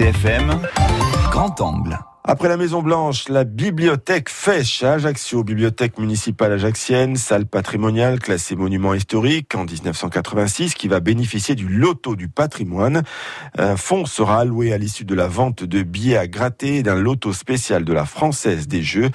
RCFM, Grand Angle. Après la Maison Blanche, la bibliothèque Fèche à Ajaccio, bibliothèque municipale ajaxienne, salle patrimoniale classée monument historique en 1986 qui va bénéficier du loto du patrimoine. Un fonds sera alloué à l'issue de la vente de billets à gratter et d'un loto spécial de la Française des Jeux.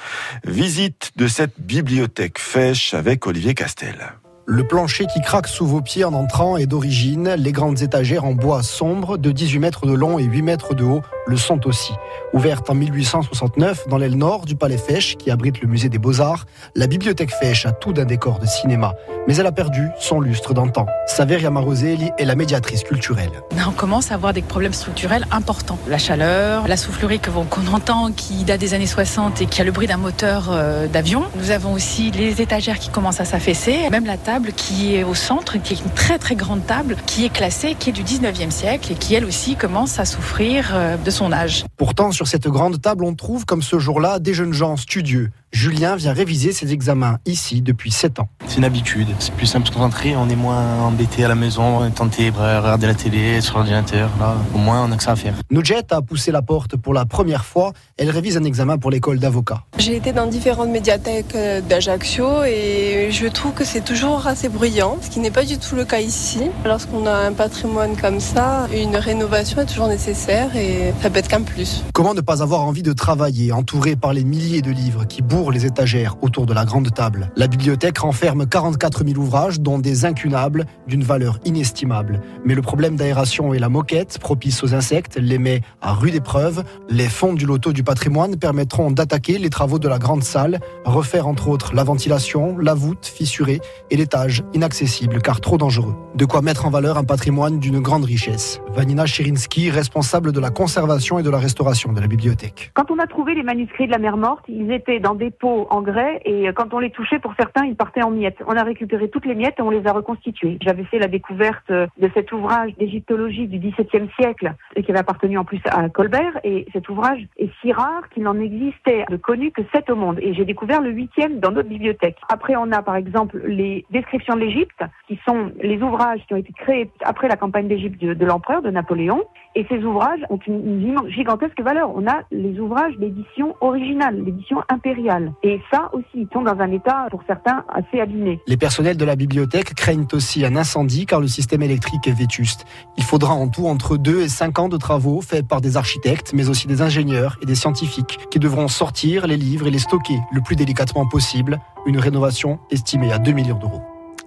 Visite de cette bibliothèque Fèche avec Olivier Castel. Le plancher qui craque sous vos pieds en entrant est d'origine. Les grandes étagères en bois sombre de 18 mètres de long et 8 mètres de haut le sont aussi. Ouverte en 1869 dans l'aile nord du Palais Fèche, qui abrite le musée des Beaux-Arts, la bibliothèque Fèche a tout d'un décor de cinéma. Mais elle a perdu son lustre d'antan. Saveria Maroselli est la médiatrice culturelle. On commence à avoir des problèmes structurels importants. La chaleur, la soufflerie qu'on entend qui date des années 60 et qui a le bruit d'un moteur euh, d'avion. Nous avons aussi les étagères qui commencent à s'affaisser. Même la table qui est au centre, qui est une très très grande table, qui est classée, qui est du 19e siècle et qui elle aussi commence à souffrir euh, de son âge. Pourtant, sur cette grande table, on trouve comme ce jour-là des jeunes gens studieux. Julien vient réviser ses examens ici depuis 7 ans. C'est une habitude, c'est plus simple de se concentrer, on est moins embêté à la maison, on est tenté de regarder la télé sur l'ordinateur, là, au moins on a que ça à faire. Nujette a poussé la porte pour la première fois, elle révise un examen pour l'école d'avocat. J'ai été dans différentes médiathèques euh, d'Ajaccio et je trouve que c'est toujours assez bruyant, ce qui n'est pas du tout le cas ici. Lorsqu'on a un patrimoine comme ça, une rénovation est toujours nécessaire et ça peut être qu'un plus. Comment ne pas avoir envie de travailler entouré par les milliers de livres qui bourrent les étagères autour de la grande table. La bibliothèque renferme 44 000 ouvrages, dont des incunables d'une valeur inestimable. Mais le problème d'aération et la moquette, propice aux insectes, les met à rude épreuve. Les fonds du loto du patrimoine permettront d'attaquer les travaux de la grande salle, refaire entre autres la ventilation, la voûte fissurée et l'étage inaccessible car trop dangereux. De quoi mettre en valeur un patrimoine d'une grande richesse. Vanina Chirinsky, responsable de la conservation et de la restauration de la bibliothèque. Quand on a trouvé les manuscrits de la mer morte, ils étaient dans des pots en grès et quand on les touchait, pour certains, ils partaient en miettes. On a récupéré toutes les miettes et on les a reconstituées. J'avais fait la découverte de cet ouvrage d'égyptologie du XVIIe siècle et qui avait appartenu en plus à Colbert. Et cet ouvrage est si rare qu'il n'en existait de connu que sept au monde. Et j'ai découvert le huitième dans notre bibliothèque. Après, on a par exemple les descriptions de l'Égypte, qui sont les ouvrages qui ont été créés après la campagne d'Égypte de, l'empereur, de Napoléon. Et ces ouvrages ont une, gigantesque valeur. On a les ouvrages d'édition originale, l'édition impériale. Et ça aussi, ils sont dans un état, pour certains, assez abîmé. Les personnels de la bibliothèque craignent aussi un incendie car le système électrique est vétuste. Il faudra en tout entre 2 et 5 ans de travaux faits par des architectes, mais aussi des ingénieurs et des scientifiques qui devront sortir les livres et les stocker le plus délicatement possible. Une rénovation estimée à 2 millions d'euros.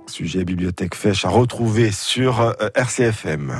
Sujet bibliothèque fèche à retrouver sur euh, RCFM.